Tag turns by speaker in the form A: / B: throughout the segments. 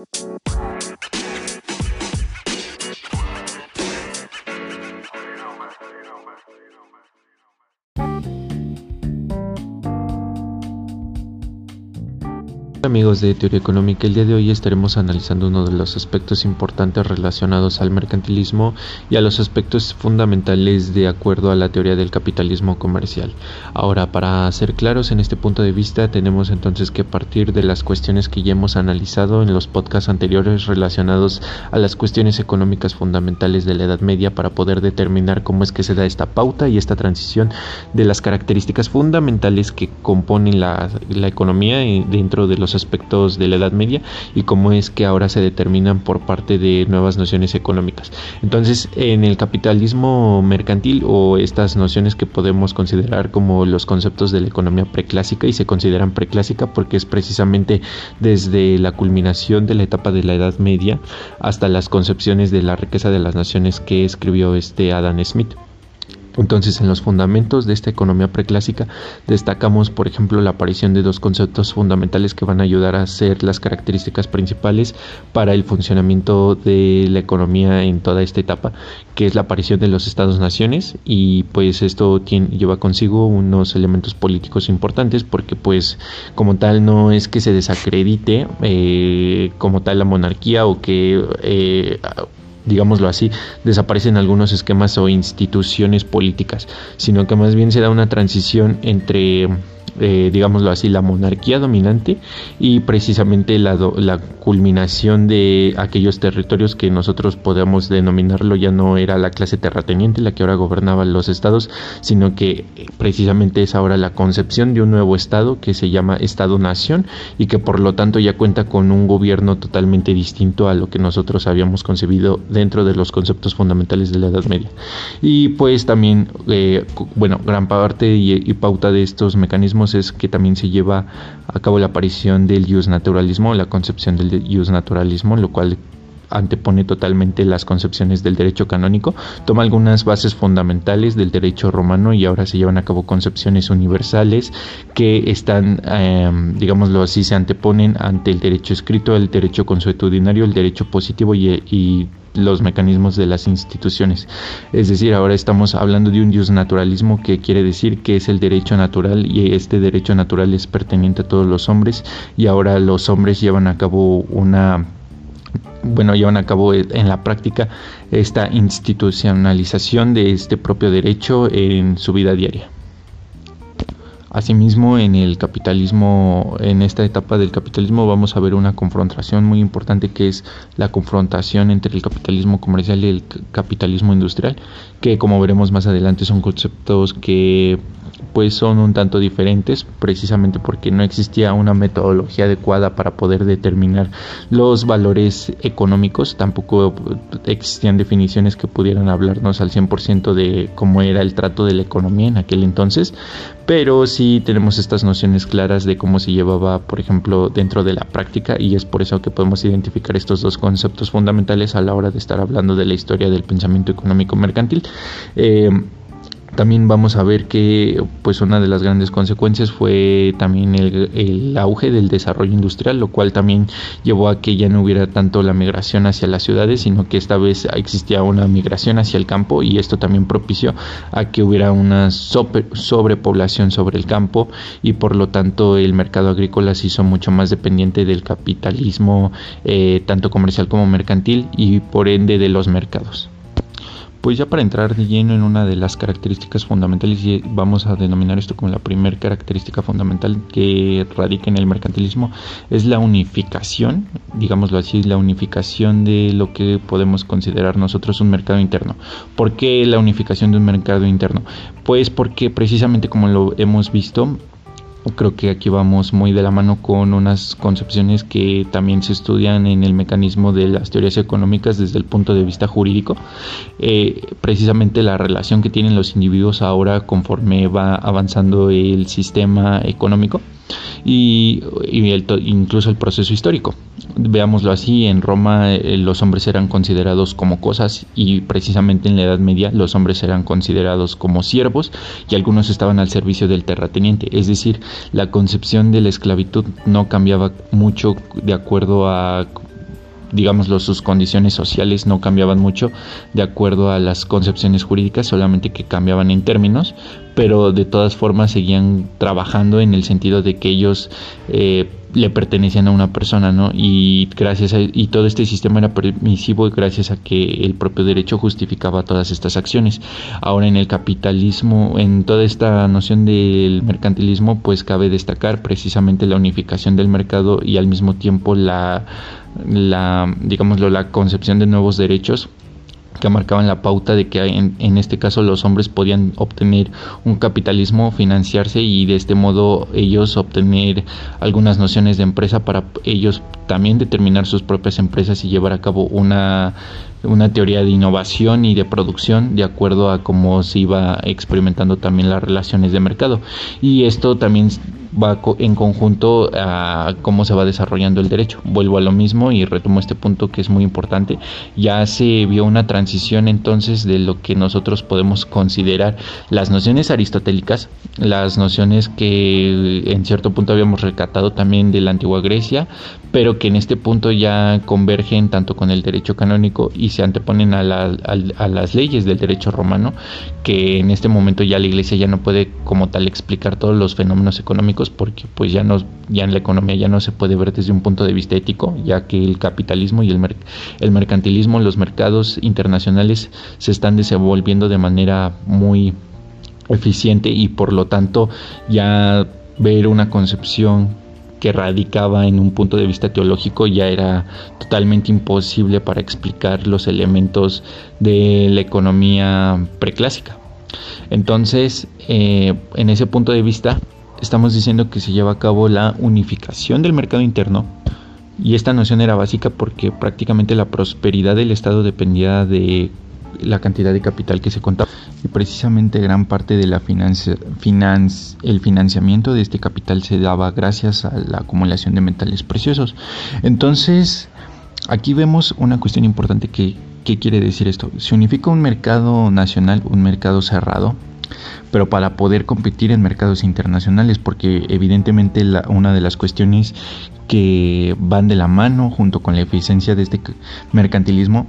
A: Música amigos de Teoría Económica, el día de hoy estaremos analizando uno de los aspectos importantes relacionados al mercantilismo y a los aspectos fundamentales de acuerdo a la teoría del capitalismo comercial. Ahora, para ser claros en este punto de vista, tenemos entonces que partir de las cuestiones que ya hemos analizado en los podcasts anteriores relacionados a las cuestiones económicas fundamentales de la Edad Media para poder determinar cómo es que se da esta pauta y esta transición de las características fundamentales que componen la, la economía dentro de los aspectos de la Edad Media y cómo es que ahora se determinan por parte de nuevas nociones económicas. Entonces, en el capitalismo mercantil o estas nociones que podemos considerar como los conceptos de la economía preclásica y se consideran preclásica porque es precisamente desde la culminación de la etapa de la Edad Media hasta las concepciones de la riqueza de las naciones que escribió este Adam Smith. Entonces, en los fundamentos de esta economía preclásica destacamos, por ejemplo, la aparición de dos conceptos fundamentales que van a ayudar a ser las características principales para el funcionamiento de la economía en toda esta etapa, que es la aparición de los estados-naciones. Y pues esto lleva consigo unos elementos políticos importantes porque pues como tal no es que se desacredite eh, como tal la monarquía o que eh, digámoslo así, desaparecen algunos esquemas o instituciones políticas, sino que más bien se da una transición entre eh, digámoslo así, la monarquía dominante y precisamente la, la, culminación de aquellos territorios que nosotros podemos denominarlo ya no era la clase terrateniente la que ahora gobernaba los estados, sino que precisamente es ahora la concepción de un nuevo estado que se llama Estado-Nación y que por lo tanto ya cuenta con un gobierno totalmente distinto a lo que nosotros habíamos concebido dentro de los conceptos fundamentales de la Edad Media. Y pues también, eh, bueno, gran parte y pauta de estos mecanismos es que también se lleva a cabo la aparición del naturalismo, la concepción del naturalismo, lo cual antepone totalmente las concepciones del derecho canónico, toma algunas bases fundamentales del derecho romano y ahora se llevan a cabo concepciones universales que están, em, digámoslo así, se anteponen ante el derecho escrito, el derecho consuetudinario, el derecho positivo y los mecanismos de las instituciones. Es decir, ahora estamos hablando de un naturalismo que quiere decir que es el derecho natural y este derecho natural es pertenente a todos los hombres y ahora los hombres llevan a cabo una bueno, llevan a cabo en la práctica esta institucionalización de este propio derecho en su vida diaria. Asimismo, en el capitalismo, en esta etapa del capitalismo, vamos a ver una confrontación muy importante que es la confrontación entre el capitalismo comercial y el capitalismo industrial, que como veremos más adelante son conceptos que pues son un tanto diferentes precisamente porque no existía una metodología adecuada para poder determinar los valores económicos, tampoco existían definiciones que pudieran hablarnos al 100% de cómo era el trato de la economía en aquel entonces, pero sí tenemos estas nociones claras de cómo se llevaba, por ejemplo, dentro de la práctica y es por eso que podemos identificar estos dos conceptos fundamentales a la hora de estar hablando de la historia del pensamiento económico mercantil. Eh, también vamos a ver que pues una de las grandes consecuencias fue también el, auge del desarrollo industrial, lo cual también llevó a que ya no hubiera tanto la migración hacia las ciudades, sino que esta vez existía una migración hacia el campo y esto también propició a que hubiera una sobrepoblación sobre el campo y por lo tanto el mercado agrícola se hizo mucho más dependiente del capitalismo eh, tanto comercial como mercantil y por ende de los mercados. Pues ya para entrar de lleno en una de las características fundamentales, y vamos a denominar esto como la primera característica fundamental que radica en el mercantilismo, es la unificación, digámoslo así, la unificación de lo que podemos considerar nosotros un mercado interno. ¿Por qué la unificación de un mercado interno? Pues porque precisamente como lo hemos visto, Creo que aquí vamos muy de la mano con unas concepciones que también se estudian en el mecanismo de las teorías económicas desde el punto de vista jurídico. Eh, precisamente la relación que tienen los individuos ahora conforme va avanzando el sistema económico y, incluso el proceso histórico. Veámoslo así, en Roma eh, los hombres eran considerados como cosas y precisamente en la Edad Media los hombres eran considerados como siervos y algunos estaban al servicio del terrateniente. Es decir, la concepción de la esclavitud no cambiaba mucho de acuerdo a digámoslo, sus condiciones sociales no cambiaban mucho de acuerdo a las concepciones jurídicas, solamente que cambiaban en términos, pero de todas formas seguían trabajando en el sentido de que ellos eh, le pertenecían a una persona, ¿no? Y gracias y todo este sistema era permisivo gracias a que el propio derecho justificaba todas estas acciones. Ahora en el capitalismo, en toda esta noción del mercantilismo, pues cabe destacar precisamente la unificación del mercado y al mismo tiempo la la digámoslo la concepción de nuevos derechos que marcaban la pauta de que en, en, este caso los hombres podían obtener un capitalismo, financiarse y de este modo ellos obtener algunas nociones de empresa para ellos también determinar sus propias empresas y llevar a cabo una, una teoría de innovación y de producción de acuerdo a cómo se iba experimentando también las relaciones de mercado. Y esto también va en conjunto a cómo se va desarrollando el derecho. Vuelvo a lo mismo y retomo este punto que es muy importante. Ya se vio una transición entonces de lo que nosotros podemos considerar las nociones aristotélicas, las nociones que en cierto punto habíamos recatado también de la antigua Grecia, pero que en este punto ya convergen tanto con el derecho canónico y se anteponen a, a, las leyes del derecho romano, que en este momento ya la iglesia ya no puede como tal explicar todos los fenómenos económicos porque pues ya no ya en la economía ya no se puede ver desde un punto de vista ético, ya que el capitalismo y el, el mercantilismo, los mercados internacionales se están desenvolviendo de manera muy eficiente y por lo tanto ya ver una concepción que radicaba en un punto de vista teológico ya era totalmente imposible para explicar los elementos de la economía preclásica. Entonces, eh, en ese punto de vista, estamos diciendo que se lleva a cabo la unificación del mercado interno y esta noción era básica porque prácticamente la prosperidad del Estado dependía de la cantidad de capital que se contaba y precisamente gran parte de la financia, el financiamiento de este capital se daba gracias a la acumulación de metales preciosos. Entonces, aquí vemos una cuestión importante que ¿qué quiere decir esto? Se unifica un mercado nacional, un mercado cerrado, pero para poder competir en mercados internacionales, porque evidentemente la, una de las cuestiones que van de la mano junto con la eficiencia de este mercantilismo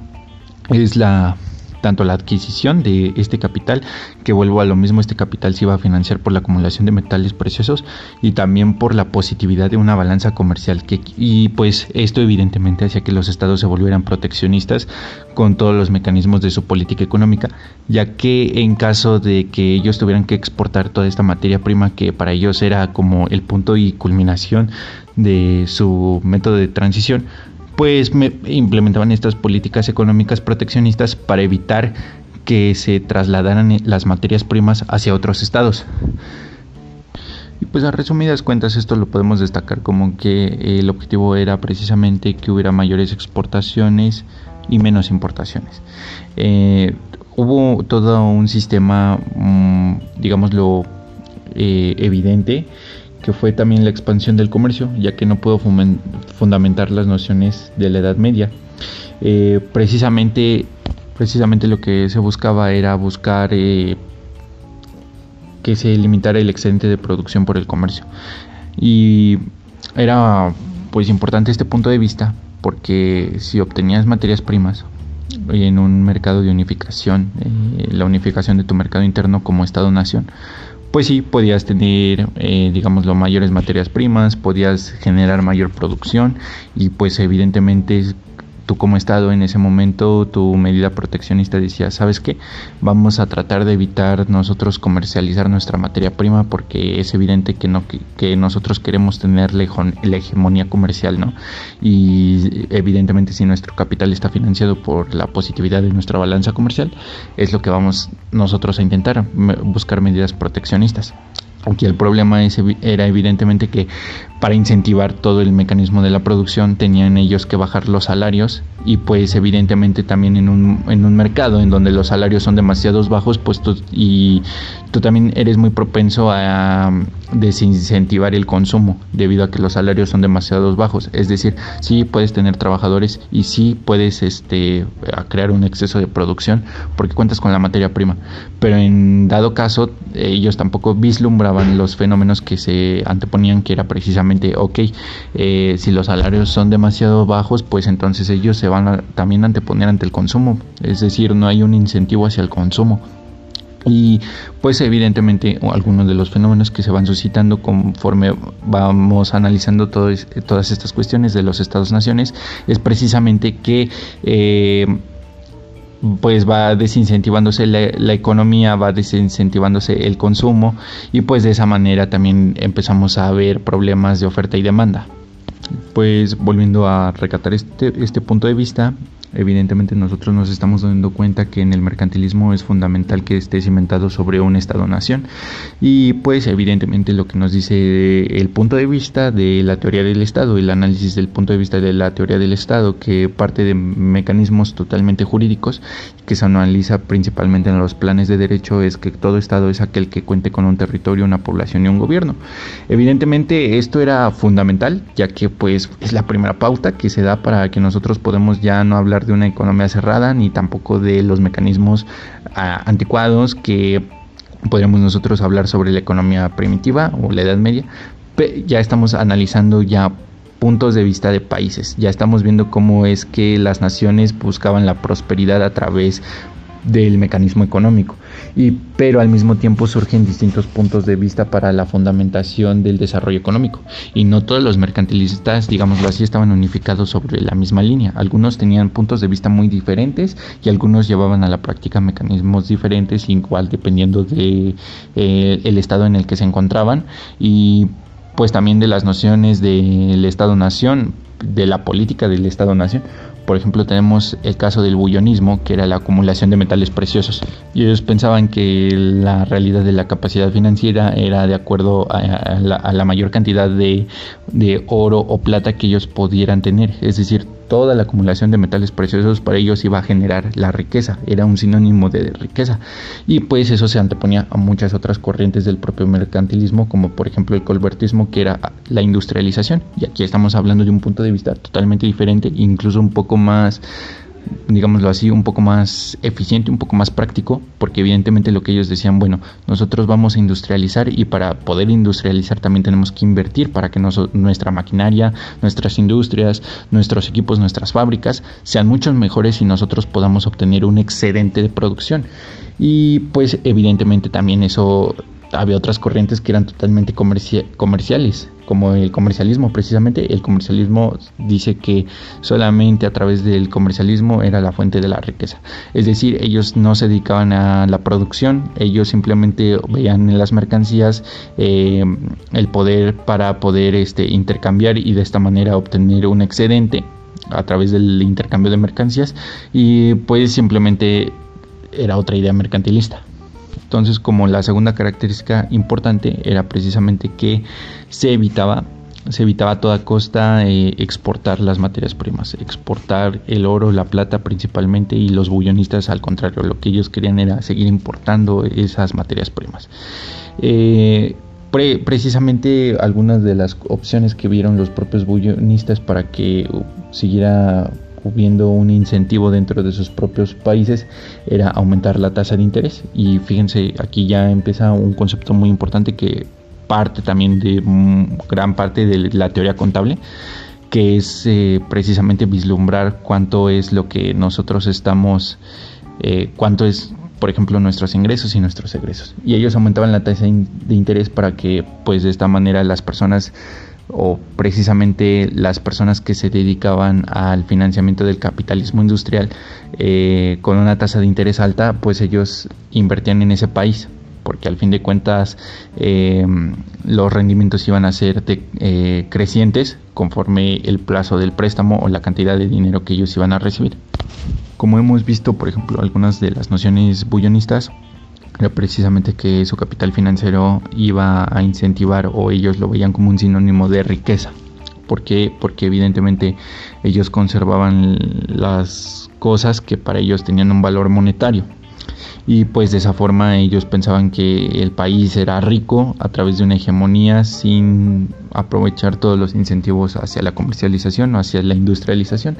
A: es la tanto la adquisición de este capital, que vuelvo a lo mismo, este capital se iba a financiar por la acumulación de metales preciosos y también por la positividad de una balanza comercial. Y pues esto evidentemente hacía que los estados se volvieran proteccionistas con todos los mecanismos de su política económica, ya que en caso de que ellos tuvieran que exportar toda esta materia prima que para ellos era como el punto y culminación de su método de transición, pues me implementaban estas políticas económicas proteccionistas para evitar que se trasladaran las materias primas hacia otros estados. Y pues a resumidas cuentas esto lo podemos destacar como que el objetivo era precisamente que hubiera mayores exportaciones y menos importaciones. Eh, hubo todo un sistema, mm, digámoslo, eh, evidente que fue también la expansión del comercio, ya que no pudo fundamentar las nociones de la Edad Media. Eh, precisamente, precisamente lo que se buscaba era buscar eh, que se limitara el excedente de producción por el comercio. Y era pues importante este punto de vista porque si obtenías materias primas en un mercado de unificación, eh, la unificación de tu mercado interno como Estado-nación, pues sí, podías tener, eh, digamos, mayores materias primas, podías generar mayor producción y pues evidentemente tú como Estado en ese momento, tu medida proteccionista decía, ¿sabes qué? Vamos a tratar de evitar nosotros comercializar nuestra materia prima porque es evidente que, no, que, nosotros queremos tener la, hegemonía comercial, ¿no? Y evidentemente si nuestro capital está financiado por la positividad de nuestra balanza comercial, es lo que vamos nosotros a intentar, buscar medidas proteccionistas. Aquí el problema era evidentemente que para incentivar todo el mecanismo de la producción tenían ellos que bajar los salarios y pues evidentemente también en un, en un mercado en donde los salarios son demasiados bajos pues y tú también eres muy propenso a desincentivar el consumo debido a que los salarios son demasiado bajos. Es decir sí puedes tener trabajadores y sí puedes este crear un exceso de producción porque cuentas con la materia prima pero en dado caso ellos tampoco vislumbraban consideraban los fenómenos que se anteponían, que era precisamente, ok, eh, si los salarios son demasiado bajos, pues entonces ellos se van a también anteponer ante el consumo, es decir, no hay un incentivo hacia el consumo. Y pues evidentemente algunos de los fenómenos que se van suscitando conforme vamos analizando todas estas cuestiones de los estados-naciones es precisamente que eh, pues va desincentivándose la, economía, va desincentivándose el consumo y pues de esa manera también empezamos a ver problemas de oferta y demanda. Pues volviendo a recatar este, este punto de vista, Evidentemente nosotros nos estamos dando cuenta que en el mercantilismo es fundamental que esté cimentado sobre un Estado-nación y pues evidentemente lo que nos dice el punto de vista de la teoría del Estado, el análisis del punto de vista de la teoría del Estado que parte de mecanismos totalmente jurídicos que se analiza principalmente en los planes de derecho es que todo Estado es aquel que cuente con un territorio, una población y un gobierno. Evidentemente esto era fundamental ya que pues es la primera pauta que se da para que nosotros podamos ya no hablar de una economía cerrada ni tampoco de los mecanismos ah, anticuados que podríamos nosotros hablar sobre la economía primitiva o la Edad Media. Ya estamos analizando ya puntos de vista de países. Ya estamos viendo cómo es que las naciones buscaban la prosperidad a través del mecanismo económico. Y, pero al mismo tiempo surgen distintos puntos de vista para la fundamentación del desarrollo económico. Y no todos los mercantilistas, digámoslo así, estaban unificados sobre la misma línea. Algunos tenían puntos de vista muy diferentes y algunos llevaban a la práctica mecanismos diferentes, igual dependiendo de eh, el estado en el que se encontraban y pues también de las nociones del Estado-Nación, de la política del Estado-Nación por ejemplo, tenemos el caso del bullonismo, que era la acumulación de metales preciosos. Y ellos pensaban que la realidad de la capacidad financiera era de acuerdo a, la, mayor cantidad de, de oro o plata que ellos pudieran tener. Es decir, toda la acumulación de metales preciosos para ellos iba a generar la riqueza, era un sinónimo de riqueza. Y pues eso se anteponía a muchas otras corrientes del propio mercantilismo, como por ejemplo el colbertismo, que era la industrialización. Y aquí estamos hablando de un punto de vista totalmente diferente, incluso un poco más digámoslo así, un poco más eficiente, un poco más práctico, porque evidentemente lo que ellos decían, bueno, nosotros vamos a industrializar y para poder industrializar también tenemos que invertir para que nuestra maquinaria, nuestras industrias, nuestros equipos, nuestras fábricas sean mucho mejores y nosotros podamos obtener un excedente de producción. Y pues evidentemente también eso había otras corrientes que eran totalmente comerciales como el comercialismo precisamente. El comercialismo dice que solamente a través del comercialismo era la fuente de la riqueza. Es decir, ellos no se dedicaban a la producción, ellos simplemente veían en las mercancías eh, el poder para poder este, intercambiar y de esta manera obtener un excedente a través del intercambio de mercancías y pues simplemente era otra idea mercantilista. Entonces, como la segunda característica importante era precisamente que se evitaba se evitaba a toda costa eh, exportar las materias primas, exportar el oro, la plata principalmente y los bullonistas al contrario, lo que ellos querían era seguir importando esas materias primas. Eh, precisamente algunas de las opciones que vieron los propios bullonistas para que siguiera viendo un incentivo dentro de sus propios países era aumentar la tasa de interés. Y fíjense aquí ya empieza un concepto muy importante que parte también de gran parte de la teoría contable que es eh, precisamente vislumbrar cuánto es lo que nosotros estamos eh, cuánto es por ejemplo nuestros ingresos y nuestros egresos. Y ellos aumentaban la tasa de interés para que pues de esta manera las personas o precisamente las personas que se dedicaban al financiamiento del capitalismo industrial eh, con una tasa de interés alta, pues ellos invertían en ese país, porque al fin de cuentas eh, los rendimientos iban a ser eh, crecientes conforme el plazo del préstamo o la cantidad de dinero que ellos iban a recibir. Como hemos visto, por ejemplo, algunas de las nociones bullonistas, era precisamente que su capital financiero iba a incentivar o ellos lo veían como un sinónimo de riqueza. ¿Por qué? Porque evidentemente ellos conservaban las cosas que para ellos tenían un valor monetario.
B: y pues de esa forma ellos pensaban que el país era rico a través de una hegemonía sin aprovechar todos los incentivos hacia la comercialización o hacia la industrialización.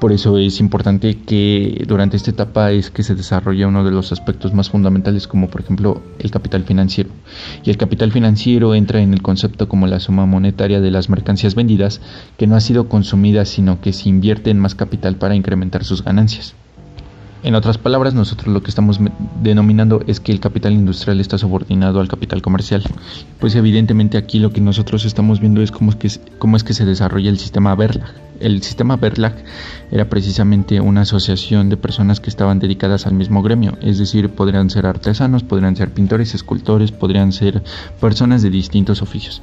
B: Por eso es importante que durante esta etapa es que se desarrolla uno de los aspectos más fundamentales como por ejemplo el capital financiero. Y el capital financiero entra en el concepto como la suma monetaria de las mercancías vendidas que no ha sido consumida sino que se invierte en más capital para incrementar sus ganancias. En otras palabras, nosotros lo que estamos denominando es que el capital industrial está subordinado al capital comercial. Pues evidentemente aquí lo que nosotros estamos viendo es cómo es que, cómo es que se desarrolla el sistema Verlag. El sistema Verlag era precisamente una asociación de personas que estaban dedicadas al mismo gremio, es decir, podrían ser artesanos, podrían ser pintores, escultores, podrían ser personas de distintos oficios.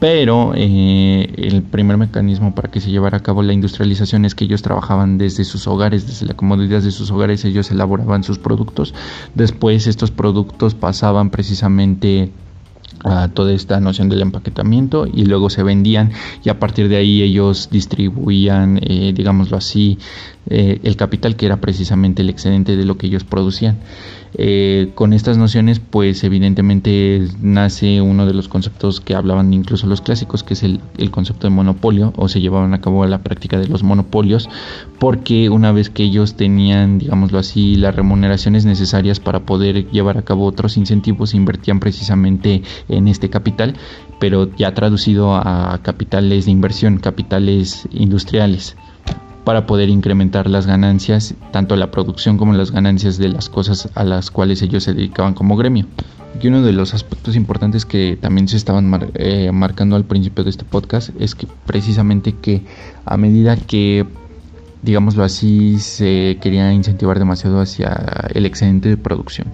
B: Pero eh, el primer mecanismo para que se llevara a cabo la industrialización es que ellos trabajaban desde sus hogares, desde la comodidad de sus hogares, ellos elaboraban sus productos. Después estos productos pasaban precisamente a toda esta noción del empaquetamiento y luego se vendían y a partir de ahí ellos distribuían, eh, digámoslo así, eh, el capital que era precisamente el excedente de lo que ellos producían. Eh, con estas nociones, pues evidentemente nace uno de los conceptos que hablaban incluso los clásicos, que es el, concepto de monopolio, o se llevaban a cabo la práctica de los monopolios, porque una vez que ellos tenían, digámoslo así, las remuneraciones necesarias para poder llevar a cabo otros incentivos, invertían precisamente en este capital, pero ya traducido a capitales de inversión, capitales industriales para poder incrementar las ganancias, tanto la producción como las ganancias de las cosas a las cuales ellos se dedicaban como gremio. Y uno de los aspectos importantes que también se estaban eh, marcando al principio de este podcast es que precisamente que a medida que digámoslo así, se quería incentivar demasiado hacia el excedente de producción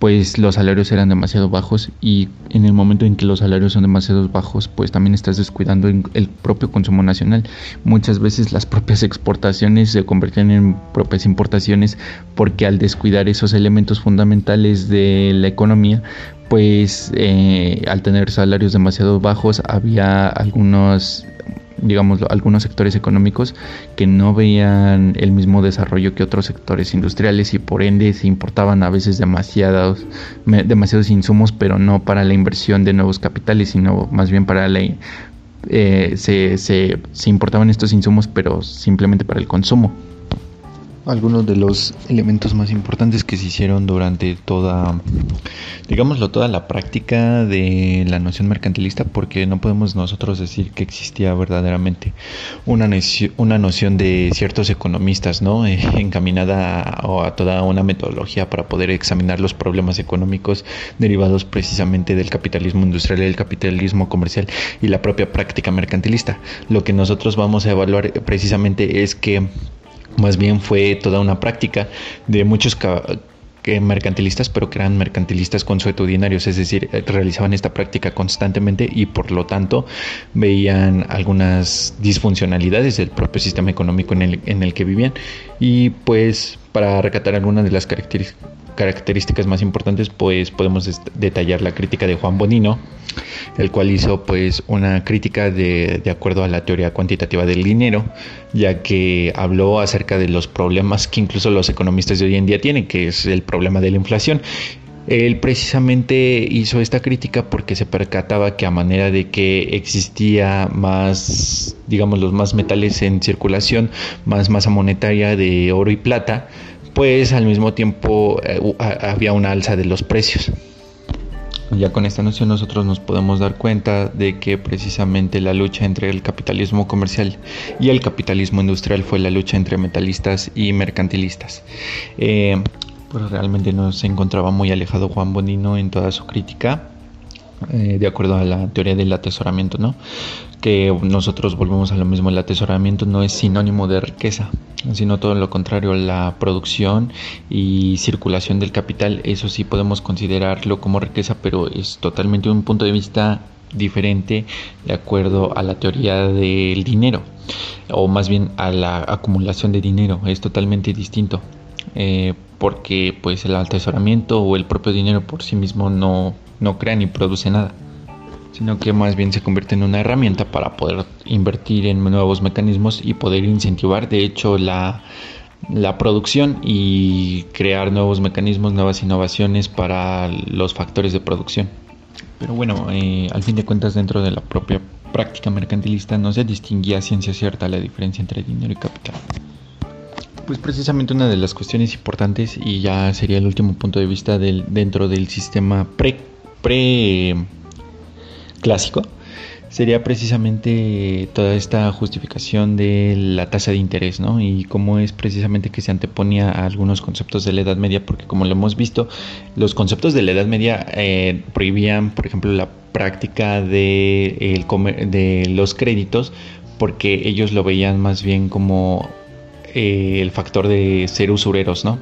B: pues los salarios eran demasiado bajos y en el momento en que los salarios son demasiado bajos, pues también estás descuidando el propio consumo nacional. Muchas veces las propias exportaciones se convierten en propias importaciones porque al descuidar esos elementos fundamentales de la economía, pues eh, al tener salarios demasiado bajos había algunos digamos, algunos sectores económicos que no veían el mismo desarrollo que otros sectores industriales y por ende se importaban a veces demasiados, demasiados insumos, pero no para la inversión de nuevos capitales, sino más bien para la... Eh, se, se, se importaban estos insumos, pero simplemente para el consumo algunos de los elementos más importantes que se hicieron durante toda, digámoslo, toda la práctica de la noción mercantilista, porque no podemos nosotros decir que existía verdaderamente una, una noción de ciertos economistas, ¿no? Encaminada a, a toda una metodología para poder examinar los problemas económicos derivados precisamente del capitalismo industrial, el capitalismo comercial y la propia práctica mercantilista. Lo que nosotros vamos a evaluar precisamente es que más bien fue toda una práctica de muchos mercantilistas, pero que eran mercantilistas consuetudinarios, es decir, eh, realizaban esta práctica constantemente y por lo tanto veían algunas disfuncionalidades del propio sistema económico en el, en el que vivían. Y pues para recatar algunas de las características más importantes, pues podemos detallar la crítica de Juan Bonino, el cual hizo pues una crítica de, de, acuerdo a la teoría cuantitativa del dinero, ya que habló acerca de los problemas que incluso los economistas de hoy en día tienen, que es el problema de la inflación. Él precisamente hizo esta crítica porque se percataba que a manera de que existía más, digamos, los más metales en circulación, más masa monetaria de oro y plata, pues al mismo tiempo eh, había una alza de los precios. Ya con esta noción nosotros nos podemos dar cuenta de que precisamente la lucha entre el capitalismo comercial y el capitalismo industrial fue la lucha entre metalistas y mercantilistas. Eh, pues realmente no se encontraba muy alejado Juan Bonino en toda su crítica, eh, de acuerdo a la teoría del atesoramiento, ¿no? Que nosotros volvemos a lo mismo, el atesoramiento no es sinónimo de riqueza, sino todo lo contrario, la producción y circulación del capital, eso sí podemos considerarlo como riqueza, pero es totalmente un punto de vista diferente de acuerdo a la teoría del dinero, o más bien a la acumulación de dinero, es totalmente distinto. Eh, porque pues el atesoramiento o el propio dinero por sí mismo no, no crea ni produce nada, sino que más bien se convierte en una herramienta para poder invertir en nuevos mecanismos y poder incentivar. De hecho, la
A: la producción y crear nuevos mecanismos, nuevas innovaciones para los factores de producción. Pero bueno, eh, al fin de cuentas dentro de la propia práctica mercantilista no se distinguía ciencia cierta la diferencia entre dinero y capital. Pues precisamente una de las cuestiones importantes y ya sería el último punto de vista del, dentro del sistema pre, pre clásico sería precisamente toda esta justificación de la tasa de interés, ¿no? Y cómo es precisamente que se anteponía a algunos conceptos de la Edad Media, porque como lo hemos visto, los conceptos de la Edad Media eh, prohibían, por ejemplo, la práctica de, de los créditos, porque ellos lo veían más bien como eh, el factor de ser usureros, ¿no?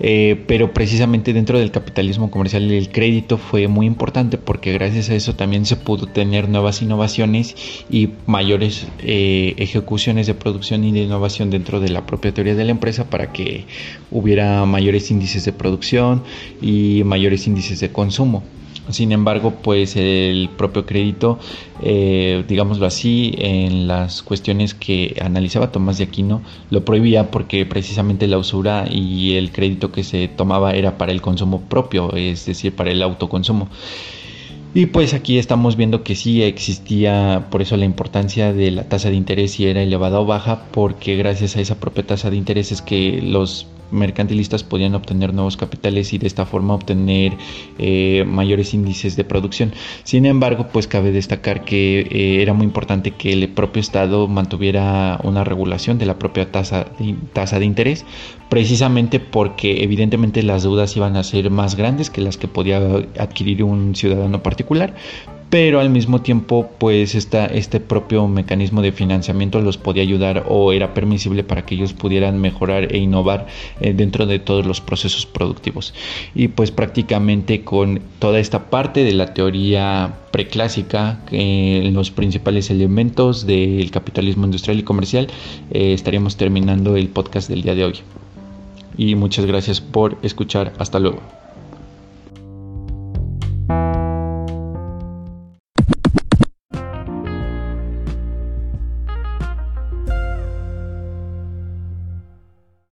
A: Eh, pero precisamente dentro del capitalismo comercial el crédito fue muy importante porque gracias a eso también se pudo tener nuevas innovaciones y mayores eh, ejecuciones de producción y de innovación dentro de la propia teoría de la empresa para que hubiera mayores índices de producción y mayores índices de consumo. Sin embargo, pues el propio crédito, eh, digámoslo así, en las cuestiones que analizaba Tomás de Aquino, lo prohibía porque precisamente la usura y el crédito que se tomaba era para el consumo propio, es decir, para el autoconsumo. Y pues aquí estamos viendo que sí existía, por eso la importancia de la tasa de interés si era elevada o baja, porque gracias a esa propia tasa de interés es que los mercantilistas podían obtener nuevos capitales y de esta forma obtener eh, mayores índices de producción. Sin embargo, pues cabe destacar que eh, era muy importante que el propio Estado mantuviera una regulación de la propia tasa de, tasa de interés, precisamente porque evidentemente las deudas iban a ser más grandes que las que podía adquirir un ciudadano particular, pero al mismo tiempo pues este propio mecanismo de financiamiento los podía ayudar o era permisible para que ellos pudieran mejorar e innovar eh, dentro de todos los procesos productivos. Y pues prácticamente con toda esta parte de la teoría preclásica eh, los principales elementos del capitalismo industrial y comercial eh, estaríamos terminando el podcast del día de hoy. Y muchas gracias por escuchar. Hasta luego